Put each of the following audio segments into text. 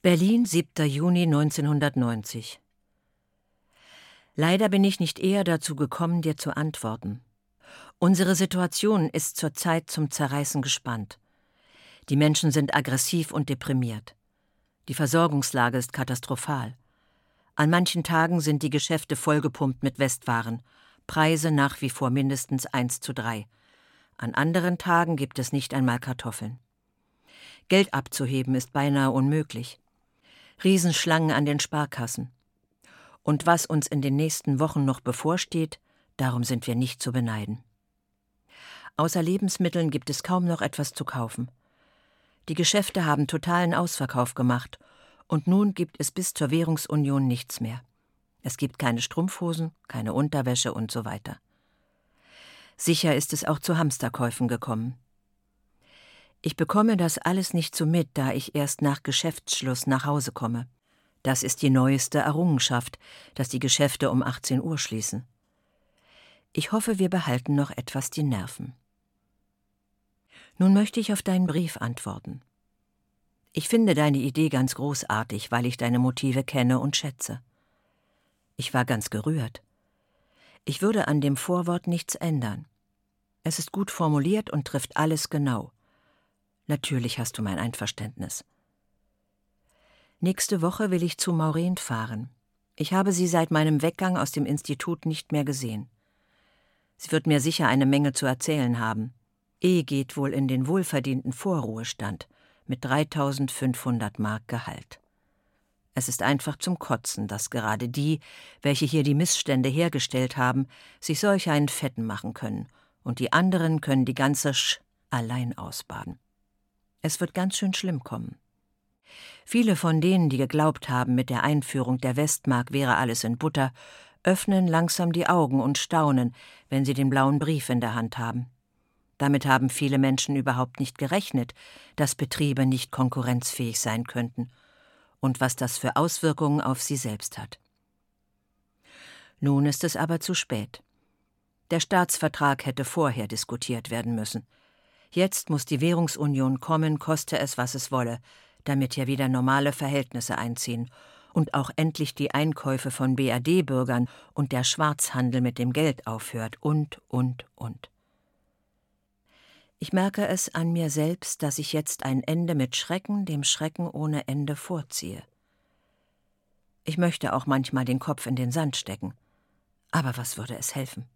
Berlin, 7. Juni 1990. Leider bin ich nicht eher dazu gekommen, dir zu antworten. Unsere Situation ist zurzeit zum Zerreißen gespannt. Die Menschen sind aggressiv und deprimiert. Die Versorgungslage ist katastrophal. An manchen Tagen sind die Geschäfte vollgepumpt mit Westwaren, Preise nach wie vor mindestens 1 zu 3. An anderen Tagen gibt es nicht einmal Kartoffeln. Geld abzuheben ist beinahe unmöglich. Riesenschlangen an den Sparkassen. Und was uns in den nächsten Wochen noch bevorsteht, darum sind wir nicht zu beneiden. Außer Lebensmitteln gibt es kaum noch etwas zu kaufen. Die Geschäfte haben totalen Ausverkauf gemacht, und nun gibt es bis zur Währungsunion nichts mehr. Es gibt keine Strumpfhosen, keine Unterwäsche und so weiter. Sicher ist es auch zu Hamsterkäufen gekommen. Ich bekomme das alles nicht so mit, da ich erst nach Geschäftsschluss nach Hause komme. Das ist die neueste Errungenschaft, dass die Geschäfte um 18 Uhr schließen. Ich hoffe, wir behalten noch etwas die Nerven. Nun möchte ich auf deinen Brief antworten. Ich finde deine Idee ganz großartig, weil ich deine Motive kenne und schätze. Ich war ganz gerührt. Ich würde an dem Vorwort nichts ändern. Es ist gut formuliert und trifft alles genau. Natürlich hast du mein Einverständnis. Nächste Woche will ich zu Maureen fahren. Ich habe sie seit meinem Weggang aus dem Institut nicht mehr gesehen. Sie wird mir sicher eine Menge zu erzählen haben. E geht wohl in den wohlverdienten Vorruhestand mit 3500 Mark Gehalt. Es ist einfach zum Kotzen, dass gerade die, welche hier die Missstände hergestellt haben, sich solch einen Fetten machen können, und die anderen können die ganze Sch allein ausbaden. Es wird ganz schön schlimm kommen. Viele von denen, die geglaubt haben, mit der Einführung der Westmark wäre alles in Butter, öffnen langsam die Augen und staunen, wenn sie den blauen Brief in der Hand haben. Damit haben viele Menschen überhaupt nicht gerechnet, dass Betriebe nicht konkurrenzfähig sein könnten und was das für Auswirkungen auf sie selbst hat. Nun ist es aber zu spät. Der Staatsvertrag hätte vorher diskutiert werden müssen. Jetzt muss die Währungsunion kommen, koste es, was es wolle, damit hier wieder normale Verhältnisse einziehen und auch endlich die Einkäufe von BRD-Bürgern und der Schwarzhandel mit dem Geld aufhört und, und, und. Ich merke es an mir selbst, dass ich jetzt ein Ende mit Schrecken dem Schrecken ohne Ende vorziehe. Ich möchte auch manchmal den Kopf in den Sand stecken. Aber was würde es helfen?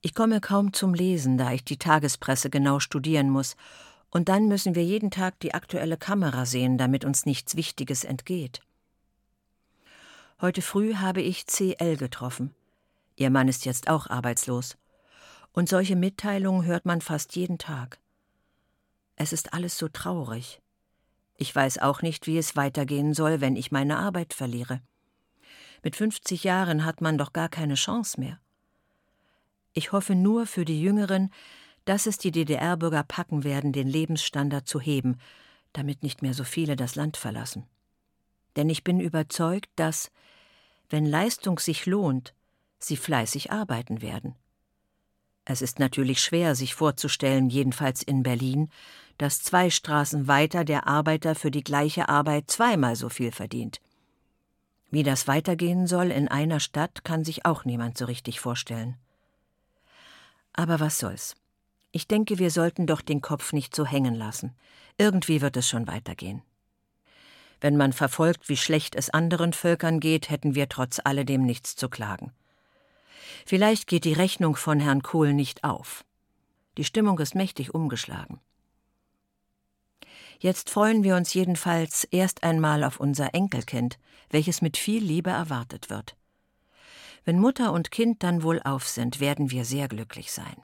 Ich komme kaum zum Lesen, da ich die Tagespresse genau studieren muss, und dann müssen wir jeden Tag die aktuelle Kamera sehen, damit uns nichts Wichtiges entgeht. Heute früh habe ich CL getroffen. Ihr Mann ist jetzt auch arbeitslos und solche Mitteilungen hört man fast jeden Tag. Es ist alles so traurig. Ich weiß auch nicht, wie es weitergehen soll, wenn ich meine Arbeit verliere. Mit 50 Jahren hat man doch gar keine Chance mehr. Ich hoffe nur für die Jüngeren, dass es die DDR-Bürger packen werden, den Lebensstandard zu heben, damit nicht mehr so viele das Land verlassen. Denn ich bin überzeugt, dass, wenn Leistung sich lohnt, sie fleißig arbeiten werden. Es ist natürlich schwer, sich vorzustellen, jedenfalls in Berlin, dass zwei Straßen weiter der Arbeiter für die gleiche Arbeit zweimal so viel verdient. Wie das weitergehen soll in einer Stadt, kann sich auch niemand so richtig vorstellen. Aber was soll's? Ich denke, wir sollten doch den Kopf nicht so hängen lassen. Irgendwie wird es schon weitergehen. Wenn man verfolgt, wie schlecht es anderen Völkern geht, hätten wir trotz alledem nichts zu klagen. Vielleicht geht die Rechnung von Herrn Kohl nicht auf. Die Stimmung ist mächtig umgeschlagen. Jetzt freuen wir uns jedenfalls erst einmal auf unser Enkelkind, welches mit viel Liebe erwartet wird. Wenn Mutter und Kind dann wohl auf sind, werden wir sehr glücklich sein.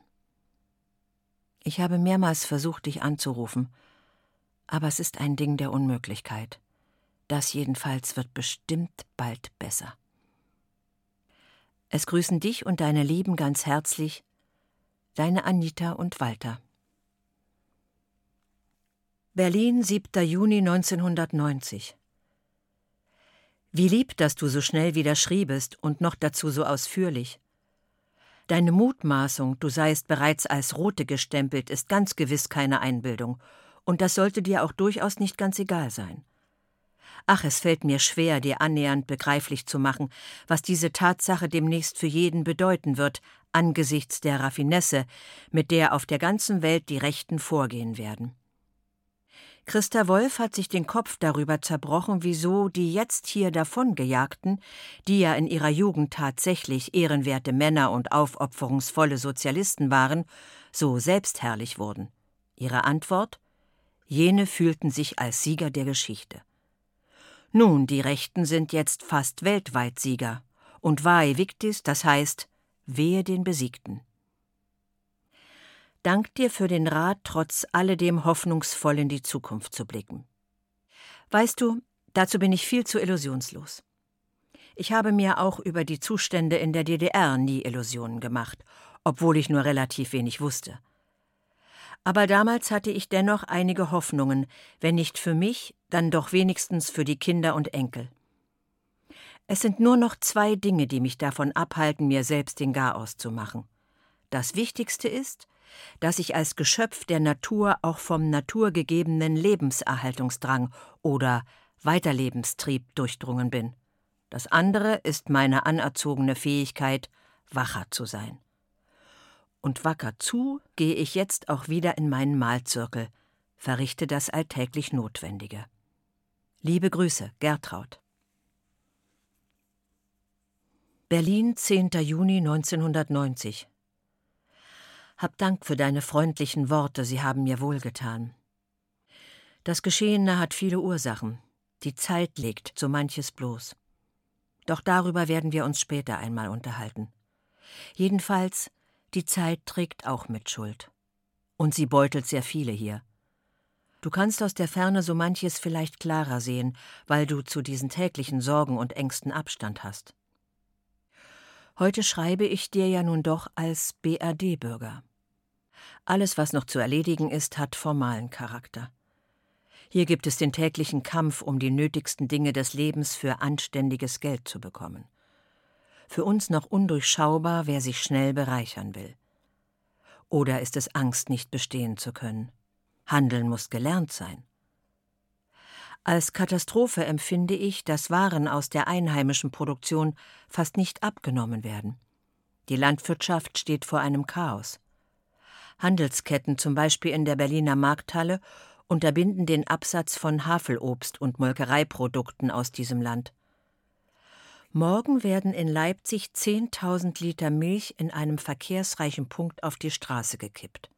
Ich habe mehrmals versucht, dich anzurufen, aber es ist ein Ding der Unmöglichkeit. Das jedenfalls wird bestimmt bald besser. Es grüßen dich und deine Lieben ganz herzlich, deine Anita und Walter. Berlin, 7. Juni 1990. Wie lieb, dass du so schnell wieder schriebest und noch dazu so ausführlich. Deine Mutmaßung, du seist bereits als Rote gestempelt, ist ganz gewiss keine Einbildung Und das sollte dir auch durchaus nicht ganz egal sein. Ach, es fällt mir schwer, dir annähernd begreiflich zu machen, was diese Tatsache demnächst für jeden bedeuten wird, angesichts der Raffinesse, mit der auf der ganzen Welt die Rechten vorgehen werden. Christa Wolf hat sich den Kopf darüber zerbrochen, wieso die jetzt hier davongejagten, die ja in ihrer Jugend tatsächlich ehrenwerte Männer und aufopferungsvolle Sozialisten waren, so selbstherrlich wurden. Ihre Antwort? Jene fühlten sich als Sieger der Geschichte. Nun, die Rechten sind jetzt fast weltweit Sieger. Und vae victis, das heißt, wehe den Besiegten. Dank dir für den Rat, trotz alledem hoffnungsvoll in die Zukunft zu blicken. Weißt du, dazu bin ich viel zu illusionslos. Ich habe mir auch über die Zustände in der DDR nie Illusionen gemacht, obwohl ich nur relativ wenig wusste. Aber damals hatte ich dennoch einige Hoffnungen, wenn nicht für mich, dann doch wenigstens für die Kinder und Enkel. Es sind nur noch zwei Dinge, die mich davon abhalten, mir selbst den Garaus zu machen. Das Wichtigste ist, dass ich als Geschöpf der Natur auch vom naturgegebenen Lebenserhaltungsdrang oder Weiterlebenstrieb durchdrungen bin. Das andere ist meine anerzogene Fähigkeit, wacher zu sein und wacker zu gehe ich jetzt auch wieder in meinen Mahlzirkel, verrichte das alltäglich Notwendige. Liebe Grüße, Gertraud. Berlin, 10. Juni 1990. Hab Dank für deine freundlichen Worte, sie haben mir wohlgetan. Das Geschehene hat viele Ursachen. Die Zeit legt so manches bloß. Doch darüber werden wir uns später einmal unterhalten. Jedenfalls die Zeit trägt auch mit Schuld. Und sie beutelt sehr viele hier. Du kannst aus der Ferne so manches vielleicht klarer sehen, weil du zu diesen täglichen Sorgen und Ängsten Abstand hast. Heute schreibe ich dir ja nun doch als BRD-Bürger. Alles, was noch zu erledigen ist, hat formalen Charakter. Hier gibt es den täglichen Kampf um die nötigsten Dinge des Lebens für anständiges Geld zu bekommen für uns noch undurchschaubar, wer sich schnell bereichern will. Oder ist es Angst, nicht bestehen zu können? Handeln muss gelernt sein. Als Katastrophe empfinde ich, dass Waren aus der einheimischen Produktion fast nicht abgenommen werden. Die Landwirtschaft steht vor einem Chaos. Handelsketten, zum Beispiel in der Berliner Markthalle, unterbinden den Absatz von Havelobst und Molkereiprodukten aus diesem Land. Morgen werden in Leipzig 10.000 Liter Milch in einem verkehrsreichen Punkt auf die Straße gekippt.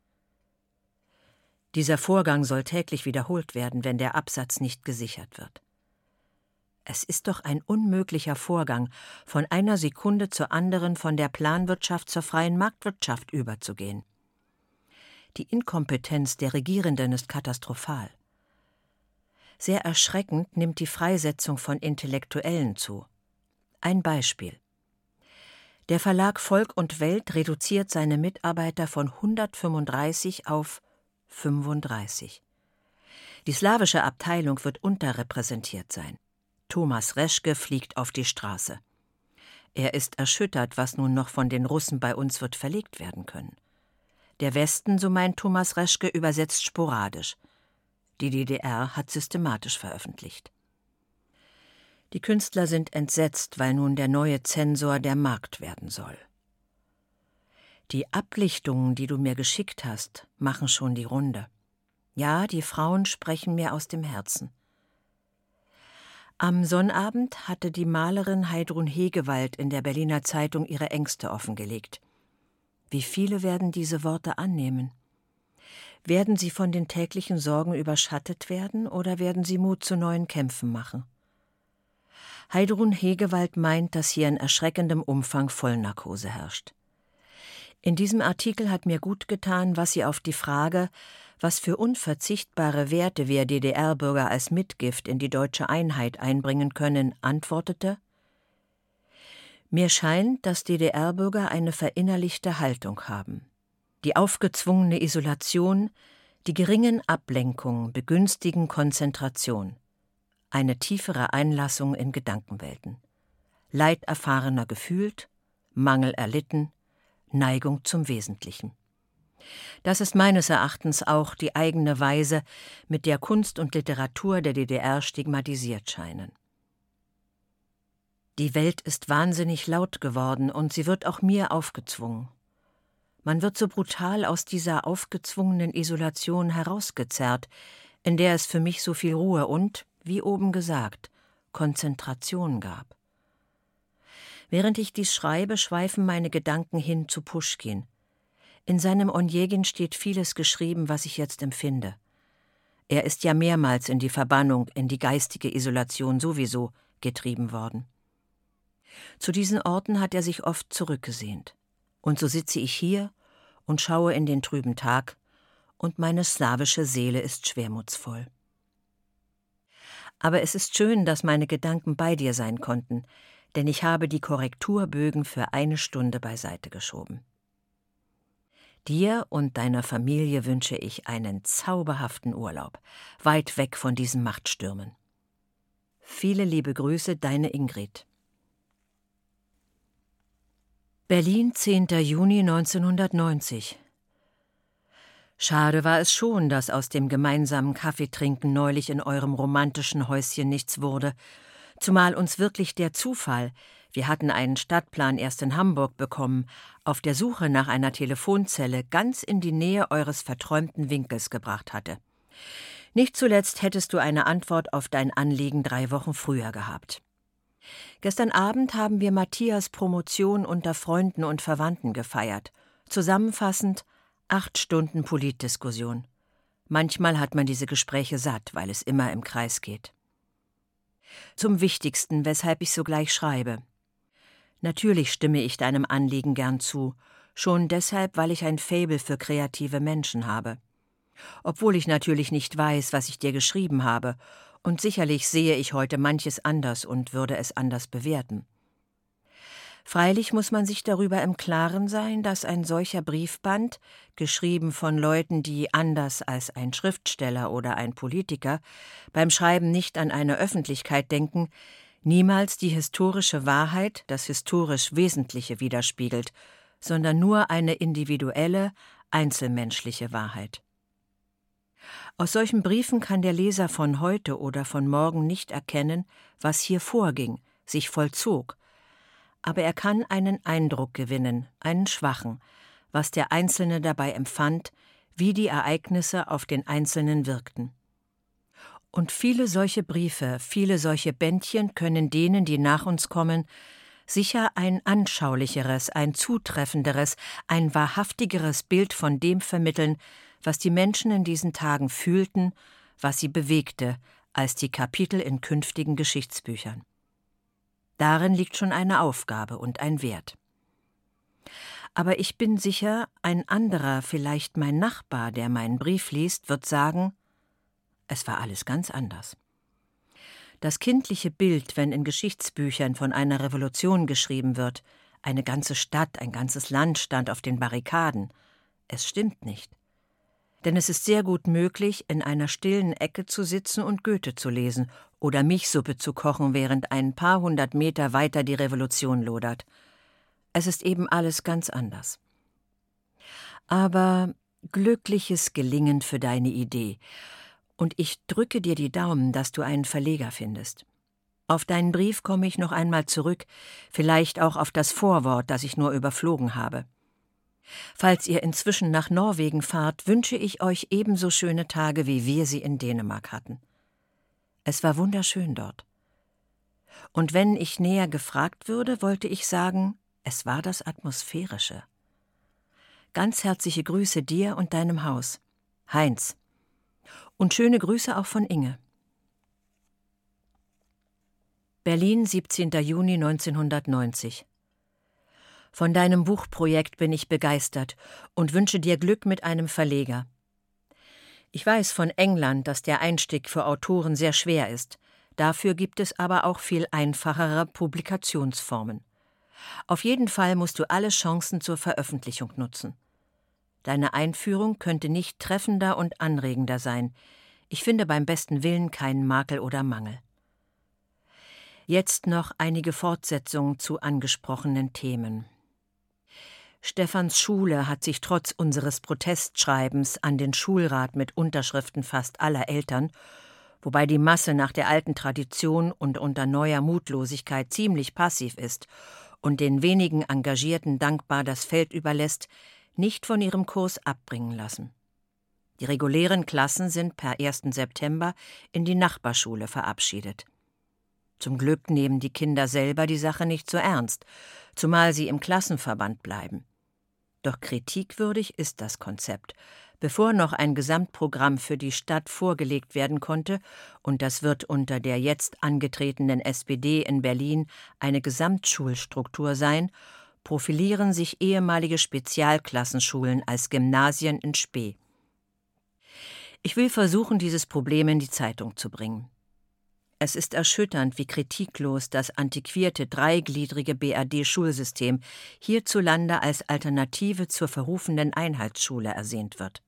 Dieser Vorgang soll täglich wiederholt werden, wenn der Absatz nicht gesichert wird. Es ist doch ein unmöglicher Vorgang, von einer Sekunde zur anderen von der Planwirtschaft zur freien Marktwirtschaft überzugehen. Die Inkompetenz der Regierenden ist katastrophal. Sehr erschreckend nimmt die Freisetzung von Intellektuellen zu. Ein Beispiel. Der Verlag Volk und Welt reduziert seine Mitarbeiter von 135 auf 35. Die slawische Abteilung wird unterrepräsentiert sein. Thomas Reschke fliegt auf die Straße. Er ist erschüttert, was nun noch von den Russen bei uns wird verlegt werden können. Der Westen, so meint Thomas Reschke, übersetzt sporadisch. Die DDR hat systematisch veröffentlicht. Die Künstler sind entsetzt, weil nun der neue Zensor der Markt werden soll. Die Ablichtungen, die du mir geschickt hast, machen schon die Runde. Ja, die Frauen sprechen mir aus dem Herzen. Am Sonnabend hatte die Malerin Heidrun Hegewald in der Berliner Zeitung ihre Ängste offengelegt. Wie viele werden diese Worte annehmen? Werden sie von den täglichen Sorgen überschattet werden oder werden sie Mut zu neuen Kämpfen machen? Heidrun Hegewald meint, dass hier in erschreckendem Umfang Vollnarkose herrscht. In diesem Artikel hat mir gut getan, was sie auf die Frage, was für unverzichtbare Werte wir DDR-Bürger als Mitgift in die deutsche Einheit einbringen können, antwortete Mir scheint, dass DDR-Bürger eine verinnerlichte Haltung haben. Die aufgezwungene Isolation, die geringen Ablenkungen begünstigen Konzentration eine tiefere Einlassung in Gedankenwelten. Leid erfahrener gefühlt, Mangel erlitten, Neigung zum Wesentlichen. Das ist meines Erachtens auch die eigene Weise, mit der Kunst und Literatur der DDR stigmatisiert scheinen. Die Welt ist wahnsinnig laut geworden und sie wird auch mir aufgezwungen. Man wird so brutal aus dieser aufgezwungenen Isolation herausgezerrt, in der es für mich so viel Ruhe und, wie oben gesagt, Konzentration gab. Während ich dies schreibe, schweifen meine Gedanken hin zu Puschkin. In seinem Onjegin steht vieles geschrieben, was ich jetzt empfinde. Er ist ja mehrmals in die Verbannung, in die geistige Isolation sowieso getrieben worden. Zu diesen Orten hat er sich oft zurückgesehnt. Und so sitze ich hier und schaue in den trüben Tag, und meine slawische Seele ist schwermutsvoll. Aber es ist schön, dass meine Gedanken bei dir sein konnten, denn ich habe die Korrekturbögen für eine Stunde beiseite geschoben. Dir und deiner Familie wünsche ich einen zauberhaften Urlaub, weit weg von diesen Machtstürmen. Viele liebe Grüße, deine Ingrid. Berlin, 10. Juni 1990. Schade war es schon, dass aus dem gemeinsamen Kaffeetrinken neulich in eurem romantischen Häuschen nichts wurde, zumal uns wirklich der Zufall, wir hatten einen Stadtplan erst in Hamburg bekommen, auf der Suche nach einer Telefonzelle ganz in die Nähe eures verträumten Winkels gebracht hatte. Nicht zuletzt hättest du eine Antwort auf dein Anliegen drei Wochen früher gehabt. Gestern Abend haben wir Matthias Promotion unter Freunden und Verwandten gefeiert. Zusammenfassend acht Stunden Politdiskussion. Manchmal hat man diese Gespräche satt, weil es immer im Kreis geht. Zum Wichtigsten, weshalb ich sogleich schreibe. Natürlich stimme ich deinem Anliegen gern zu, schon deshalb, weil ich ein Faible für kreative Menschen habe. Obwohl ich natürlich nicht weiß, was ich dir geschrieben habe und sicherlich sehe ich heute manches anders und würde es anders bewerten. Freilich muss man sich darüber im Klaren sein, dass ein solcher Briefband, geschrieben von Leuten, die anders als ein Schriftsteller oder ein Politiker beim Schreiben nicht an eine Öffentlichkeit denken, niemals die historische Wahrheit, das historisch Wesentliche widerspiegelt, sondern nur eine individuelle, einzelmenschliche Wahrheit. Aus solchen Briefen kann der Leser von heute oder von morgen nicht erkennen, was hier vorging, sich vollzog, aber er kann einen Eindruck gewinnen, einen schwachen, was der Einzelne dabei empfand, wie die Ereignisse auf den Einzelnen wirkten. Und viele solche Briefe, viele solche Bändchen können denen, die nach uns kommen, sicher ein anschaulicheres, ein zutreffenderes, ein wahrhaftigeres Bild von dem vermitteln, was die Menschen in diesen Tagen fühlten, was sie bewegte, als die Kapitel in künftigen Geschichtsbüchern. Darin liegt schon eine Aufgabe und ein Wert. Aber ich bin sicher, ein anderer, vielleicht mein Nachbar, der meinen Brief liest, wird sagen, es war alles ganz anders. Das kindliche Bild, wenn in Geschichtsbüchern von einer Revolution geschrieben wird, eine ganze Stadt, ein ganzes Land stand auf den Barrikaden, es stimmt nicht denn es ist sehr gut möglich, in einer stillen Ecke zu sitzen und Goethe zu lesen oder Milchsuppe zu kochen, während ein paar hundert Meter weiter die Revolution lodert. Es ist eben alles ganz anders. Aber glückliches Gelingen für deine Idee, und ich drücke dir die Daumen, dass du einen Verleger findest. Auf deinen Brief komme ich noch einmal zurück, vielleicht auch auf das Vorwort, das ich nur überflogen habe. Falls ihr inzwischen nach Norwegen fahrt, wünsche ich euch ebenso schöne Tage, wie wir sie in Dänemark hatten. Es war wunderschön dort. Und wenn ich näher gefragt würde, wollte ich sagen, es war das Atmosphärische. Ganz herzliche Grüße dir und deinem Haus. Heinz. Und schöne Grüße auch von Inge. Berlin, 17. Juni 1990 von deinem Buchprojekt bin ich begeistert und wünsche dir Glück mit einem Verleger. Ich weiß von England, dass der Einstieg für Autoren sehr schwer ist. Dafür gibt es aber auch viel einfachere Publikationsformen. Auf jeden Fall musst du alle Chancen zur Veröffentlichung nutzen. Deine Einführung könnte nicht treffender und anregender sein. Ich finde beim besten Willen keinen Makel oder Mangel. Jetzt noch einige Fortsetzungen zu angesprochenen Themen. Stefans Schule hat sich trotz unseres Protestschreibens an den Schulrat mit Unterschriften fast aller Eltern, wobei die Masse nach der alten Tradition und unter neuer Mutlosigkeit ziemlich passiv ist und den wenigen Engagierten dankbar das Feld überlässt, nicht von ihrem Kurs abbringen lassen. Die regulären Klassen sind per 1. September in die Nachbarschule verabschiedet. Zum Glück nehmen die Kinder selber die Sache nicht so ernst, zumal sie im Klassenverband bleiben. Doch kritikwürdig ist das Konzept. Bevor noch ein Gesamtprogramm für die Stadt vorgelegt werden konnte, und das wird unter der jetzt angetretenen SPD in Berlin eine Gesamtschulstruktur sein, profilieren sich ehemalige Spezialklassenschulen als Gymnasien in Spee. Ich will versuchen, dieses Problem in die Zeitung zu bringen. Es ist erschütternd, wie kritiklos das antiquierte dreigliedrige BRD-Schulsystem hierzulande als Alternative zur verrufenen Einheitsschule ersehnt wird.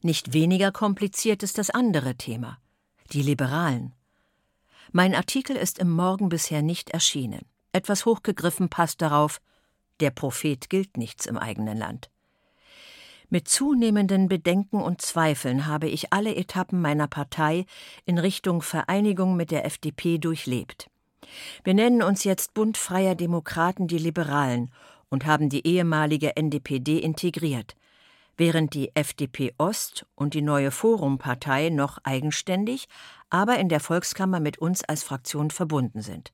Nicht weniger kompliziert ist das andere Thema, die Liberalen. Mein Artikel ist im Morgen bisher nicht erschienen. Etwas hochgegriffen passt darauf, der Prophet gilt nichts im eigenen Land. Mit zunehmenden Bedenken und Zweifeln habe ich alle Etappen meiner Partei in Richtung Vereinigung mit der FDP durchlebt. Wir nennen uns jetzt Bund freier Demokraten die Liberalen und haben die ehemalige NDPD integriert, während die FDP Ost und die neue Forumpartei noch eigenständig, aber in der Volkskammer mit uns als Fraktion verbunden sind.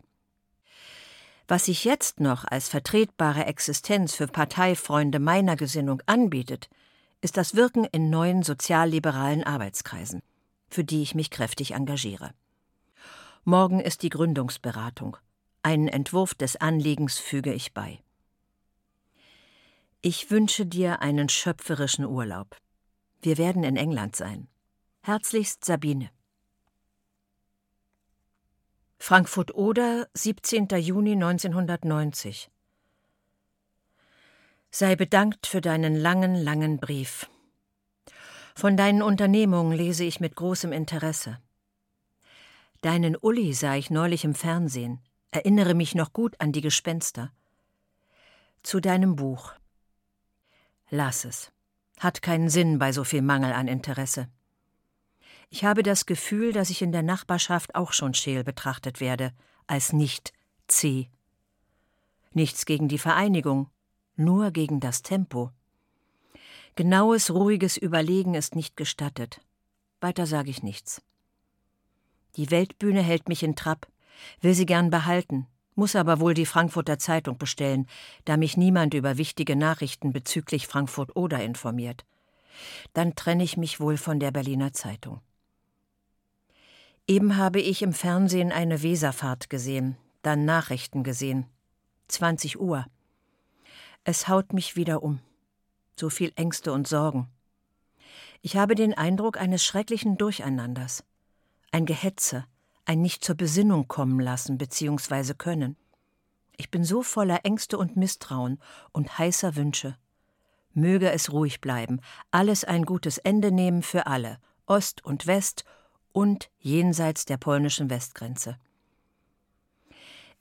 Was sich jetzt noch als vertretbare Existenz für Parteifreunde meiner Gesinnung anbietet, ist das Wirken in neuen sozialliberalen Arbeitskreisen, für die ich mich kräftig engagiere. Morgen ist die Gründungsberatung. Einen Entwurf des Anliegens füge ich bei. Ich wünsche dir einen schöpferischen Urlaub. Wir werden in England sein. Herzlichst Sabine. Frankfurt Oder, 17. Juni 1990 Sei bedankt für deinen langen, langen Brief. Von deinen Unternehmungen lese ich mit großem Interesse. Deinen Uli sah ich neulich im Fernsehen, erinnere mich noch gut an die Gespenster. Zu deinem Buch. Lass es. Hat keinen Sinn bei so viel Mangel an Interesse. Ich habe das Gefühl, dass ich in der Nachbarschaft auch schon scheel betrachtet werde, als nicht C. Nichts gegen die Vereinigung, nur gegen das Tempo. Genaues, ruhiges Überlegen ist nicht gestattet. Weiter sage ich nichts. Die Weltbühne hält mich in Trab, will sie gern behalten, muss aber wohl die Frankfurter Zeitung bestellen, da mich niemand über wichtige Nachrichten bezüglich Frankfurt Oder informiert. Dann trenne ich mich wohl von der Berliner Zeitung. Eben habe ich im Fernsehen eine Weserfahrt gesehen, dann Nachrichten gesehen. 20 Uhr. Es haut mich wieder um. So viel Ängste und Sorgen. Ich habe den Eindruck eines schrecklichen Durcheinanders. Ein Gehetze, ein nicht zur Besinnung kommen lassen bzw. können. Ich bin so voller Ängste und Misstrauen und heißer Wünsche. Möge es ruhig bleiben, alles ein gutes Ende nehmen für alle, Ost und West und jenseits der polnischen Westgrenze.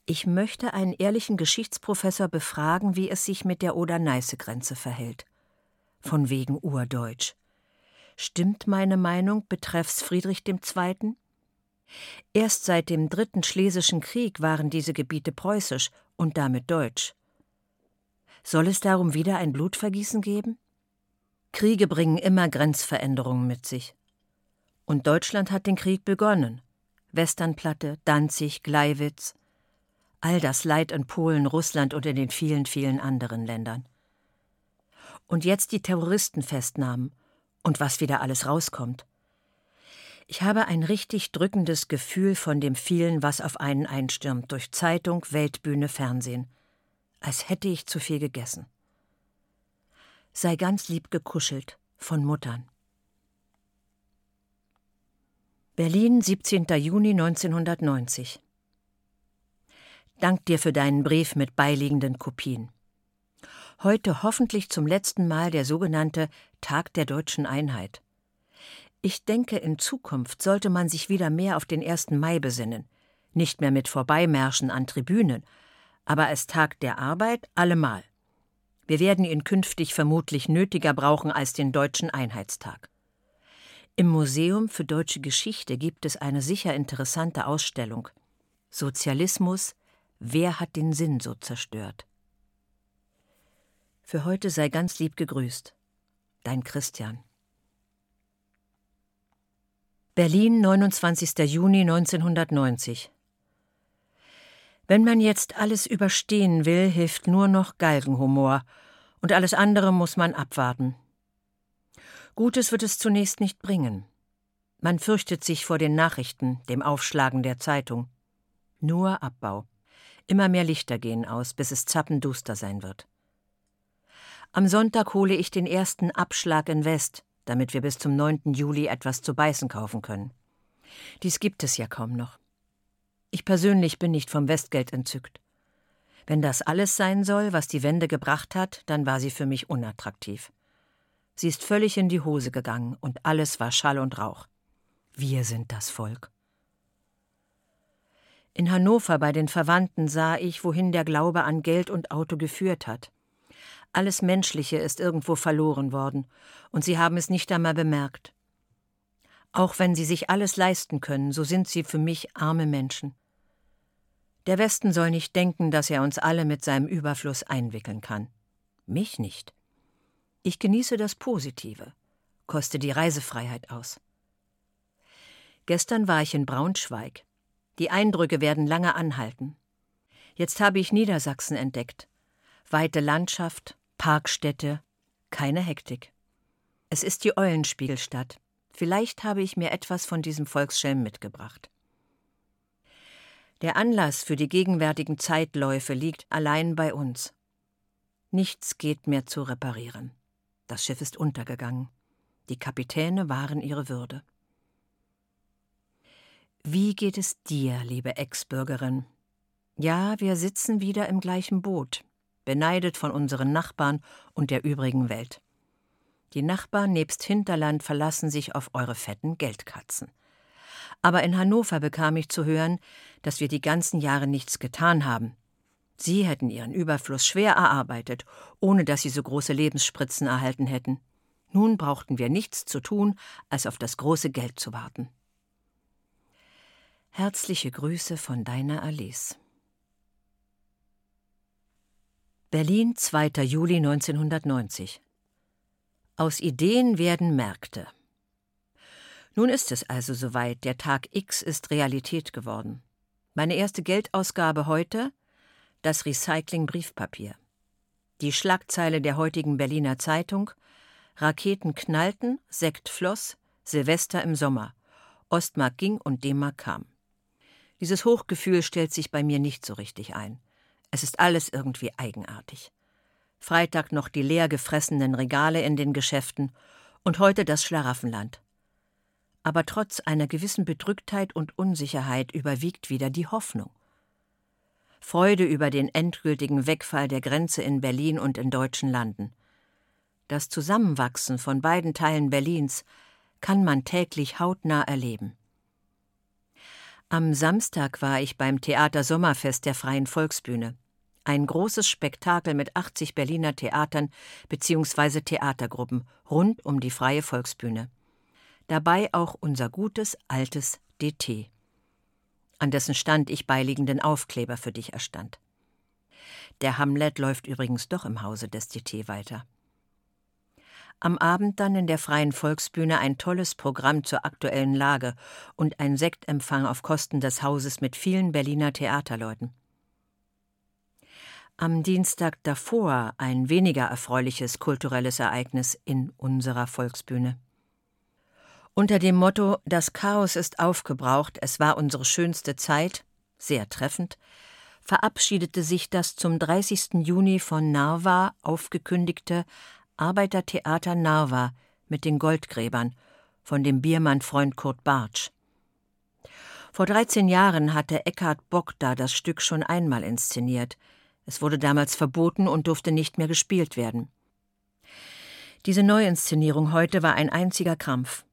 Ich möchte einen ehrlichen Geschichtsprofessor befragen, wie es sich mit der Oder-Neiße-Grenze verhält. Von wegen Urdeutsch. Stimmt meine Meinung betreffs Friedrich II.? Erst seit dem Dritten Schlesischen Krieg waren diese Gebiete preußisch und damit deutsch. Soll es darum wieder ein Blutvergießen geben? Kriege bringen immer Grenzveränderungen mit sich. Und Deutschland hat den Krieg begonnen. Westernplatte, Danzig, Gleiwitz – all das Leid in Polen, Russland und in den vielen, vielen anderen Ländern. Und jetzt die Terroristenfestnahmen und was wieder alles rauskommt. Ich habe ein richtig drückendes Gefühl von dem vielen, was auf einen einstürmt, durch Zeitung, Weltbühne, Fernsehen. Als hätte ich zu viel gegessen. Sei ganz lieb gekuschelt von Muttern. Berlin, 17. Juni 1990 Dank dir für deinen Brief mit beiliegenden Kopien. Heute hoffentlich zum letzten Mal der sogenannte Tag der deutschen Einheit. Ich denke, in Zukunft sollte man sich wieder mehr auf den 1. Mai besinnen, nicht mehr mit Vorbeimärschen an Tribünen, aber als Tag der Arbeit allemal. Wir werden ihn künftig vermutlich nötiger brauchen als den Deutschen Einheitstag. Im Museum für deutsche Geschichte gibt es eine sicher interessante Ausstellung. Sozialismus, wer hat den Sinn so zerstört? Für heute sei ganz lieb gegrüßt. Dein Christian. Berlin, 29. Juni 1990. Wenn man jetzt alles überstehen will, hilft nur noch Galgenhumor, und alles andere muss man abwarten. Gutes wird es zunächst nicht bringen. Man fürchtet sich vor den Nachrichten, dem Aufschlagen der Zeitung. Nur Abbau. Immer mehr Lichter gehen aus, bis es zappenduster sein wird. Am Sonntag hole ich den ersten Abschlag in West, damit wir bis zum 9. Juli etwas zu beißen kaufen können. Dies gibt es ja kaum noch. Ich persönlich bin nicht vom Westgeld entzückt. Wenn das alles sein soll, was die Wende gebracht hat, dann war sie für mich unattraktiv. Sie ist völlig in die Hose gegangen und alles war Schall und Rauch. Wir sind das Volk. In Hannover bei den Verwandten sah ich, wohin der Glaube an Geld und Auto geführt hat. Alles Menschliche ist irgendwo verloren worden, und sie haben es nicht einmal bemerkt. Auch wenn sie sich alles leisten können, so sind sie für mich arme Menschen. Der Westen soll nicht denken, dass er uns alle mit seinem Überfluss einwickeln kann. Mich nicht. Ich genieße das Positive, koste die Reisefreiheit aus. Gestern war ich in Braunschweig. Die Eindrücke werden lange anhalten. Jetzt habe ich Niedersachsen entdeckt. Weite Landschaft, Parkstätte, keine Hektik. Es ist die Eulenspiegelstadt. Vielleicht habe ich mir etwas von diesem Volksschelm mitgebracht. Der Anlass für die gegenwärtigen Zeitläufe liegt allein bei uns. Nichts geht mehr zu reparieren. Das Schiff ist untergegangen. Die Kapitäne waren ihre Würde. Wie geht es dir, liebe Ex-Bürgerin? Ja, wir sitzen wieder im gleichen Boot, beneidet von unseren Nachbarn und der übrigen Welt. Die Nachbarn nebst Hinterland verlassen sich auf eure fetten Geldkatzen. Aber in Hannover bekam ich zu hören, dass wir die ganzen Jahre nichts getan haben. Sie hätten ihren Überfluss schwer erarbeitet, ohne dass sie so große Lebensspritzen erhalten hätten. Nun brauchten wir nichts zu tun, als auf das große Geld zu warten. Herzliche Grüße von deiner Alice. Berlin, 2. Juli 1990 Aus Ideen werden Märkte. Nun ist es also soweit, der Tag X ist Realität geworden. Meine erste Geldausgabe heute das Recycling Briefpapier. Die Schlagzeile der heutigen Berliner Zeitung Raketen knallten, Sekt floss, Silvester im Sommer. Ostmark ging und D-Mark kam. Dieses Hochgefühl stellt sich bei mir nicht so richtig ein. Es ist alles irgendwie eigenartig. Freitag noch die leer gefressenen Regale in den Geschäften und heute das Schlaraffenland aber trotz einer gewissen Bedrücktheit und Unsicherheit überwiegt wieder die Hoffnung. Freude über den endgültigen Wegfall der Grenze in Berlin und in deutschen Landen. Das Zusammenwachsen von beiden Teilen Berlins kann man täglich hautnah erleben. Am Samstag war ich beim Theater Sommerfest der Freien Volksbühne. Ein großes Spektakel mit 80 Berliner Theatern bzw. Theatergruppen rund um die Freie Volksbühne dabei auch unser gutes altes DT, an dessen Stand ich beiliegenden Aufkleber für dich erstand. Der Hamlet läuft übrigens doch im Hause des DT weiter. Am Abend dann in der Freien Volksbühne ein tolles Programm zur aktuellen Lage und ein Sektempfang auf Kosten des Hauses mit vielen Berliner Theaterleuten. Am Dienstag davor ein weniger erfreuliches kulturelles Ereignis in unserer Volksbühne. Unter dem Motto Das Chaos ist aufgebraucht, es war unsere schönste Zeit, sehr treffend, verabschiedete sich das zum 30. Juni von Narva aufgekündigte Arbeitertheater Narva mit den Goldgräbern von dem Biermann-Freund Kurt Bartsch. Vor 13 Jahren hatte Eckhard Bock da das Stück schon einmal inszeniert. Es wurde damals verboten und durfte nicht mehr gespielt werden. Diese Neuinszenierung heute war ein einziger Krampf.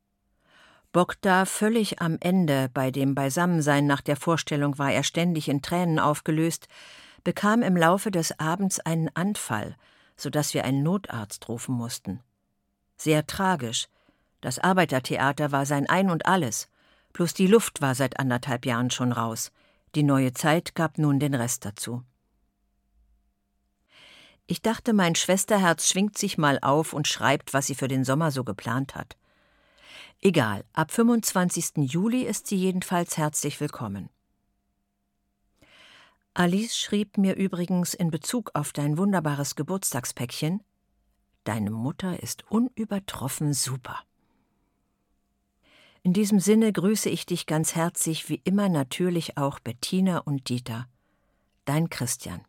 Bogda völlig am Ende, bei dem Beisammensein nach der Vorstellung war er ständig in Tränen aufgelöst, bekam im Laufe des Abends einen Anfall, so dass wir einen Notarzt rufen mussten. Sehr tragisch. Das Arbeitertheater war sein Ein und alles. Plus die Luft war seit anderthalb Jahren schon raus. Die neue Zeit gab nun den Rest dazu. Ich dachte, mein Schwesterherz schwingt sich mal auf und schreibt, was sie für den Sommer so geplant hat. Egal, ab 25. Juli ist sie jedenfalls herzlich willkommen. Alice schrieb mir übrigens in Bezug auf dein wunderbares Geburtstagspäckchen Deine Mutter ist unübertroffen super. In diesem Sinne grüße ich dich ganz herzlich, wie immer natürlich auch Bettina und Dieter. Dein Christian.